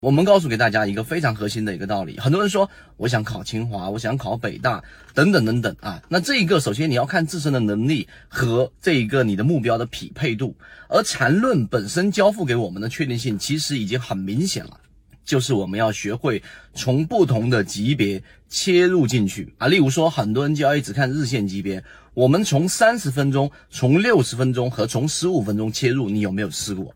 我们告诉给大家一个非常核心的一个道理，很多人说我想考清华，我想考北大，等等等等啊。那这一个首先你要看自身的能力和这一个你的目标的匹配度，而缠论本身交付给我们的确定性其实已经很明显了。就是我们要学会从不同的级别切入进去啊，例如说，很多人交易只看日线级别，我们从三十分钟、从六十分钟和从十五分钟切入，你有没有试过？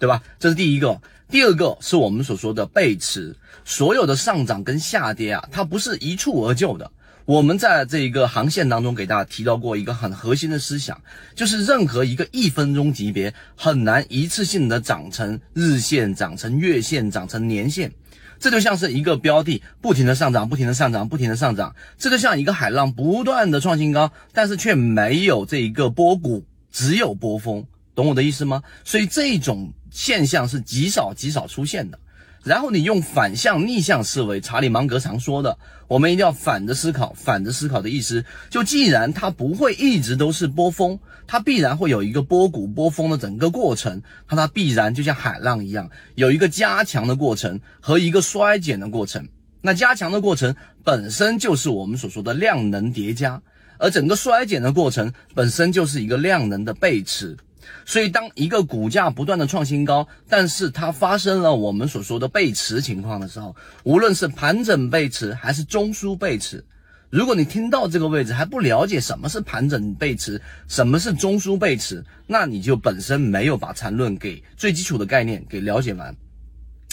对吧？这是第一个。第二个是我们所说的背驰，所有的上涨跟下跌啊，它不是一蹴而就的。我们在这一个航线当中给大家提到过一个很核心的思想，就是任何一个一分钟级别很难一次性的涨成日线、涨成月线、涨成年线。这就像是一个标的不停的上涨、不停的上涨、不停的上涨，这就像一个海浪不断的创新高，但是却没有这一个波谷，只有波峰，懂我的意思吗？所以这种现象是极少极少出现的。然后你用反向逆向思维，查理芒格常说的，我们一定要反着思考。反着思考的意思，就既然它不会一直都是波峰，它必然会有一个波谷波峰的整个过程，它它必然就像海浪一样，有一个加强的过程和一个衰减的过程。那加强的过程本身就是我们所说的量能叠加，而整个衰减的过程本身就是一个量能的背驰。所以，当一个股价不断的创新高，但是它发生了我们所说的背驰情况的时候，无论是盘整背驰还是中枢背驰，如果你听到这个位置还不了解什么是盘整背驰，什么是中枢背驰，那你就本身没有把缠论给最基础的概念给了解完。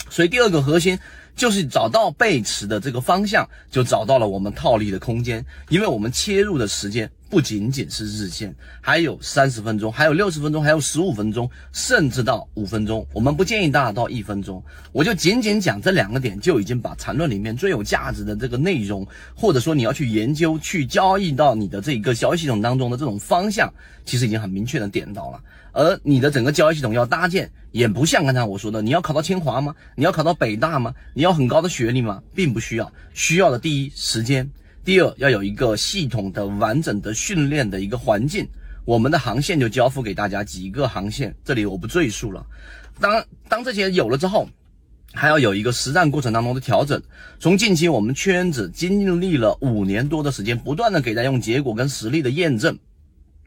所以，第二个核心就是找到背驰的这个方向，就找到了我们套利的空间，因为我们切入的时间。不仅仅是日线，还有三十分钟，还有六十分钟，还有十五分钟，甚至到五分钟。我们不建议大家到一分钟，我就仅仅讲这两个点，就已经把缠论里面最有价值的这个内容，或者说你要去研究、去交易到你的这一个交易系统当中的这种方向，其实已经很明确的点到了。而你的整个交易系统要搭建，也不像刚才我说的，你要考到清华吗？你要考到北大吗？你要很高的学历吗？并不需要，需要的第一时间。第二，要有一个系统的、完整的训练的一个环境。我们的航线就交付给大家几个航线，这里我不赘述了。当当这些有了之后，还要有一个实战过程当中的调整。从近期我们圈子经历了五年多的时间，不断的给大家用结果跟实力的验证，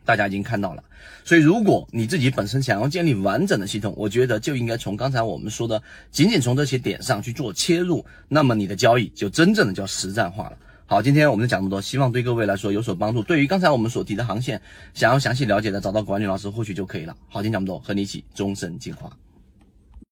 大家已经看到了。所以，如果你自己本身想要建立完整的系统，我觉得就应该从刚才我们说的，仅仅从这些点上去做切入，那么你的交易就真正的叫实战化了。好，今天我们就讲这么多，希望对各位来说有所帮助。对于刚才我们所提的航线，想要详细了解的，找到管理老师或许就可以了。好，今天讲这么多，和你一起终身进化。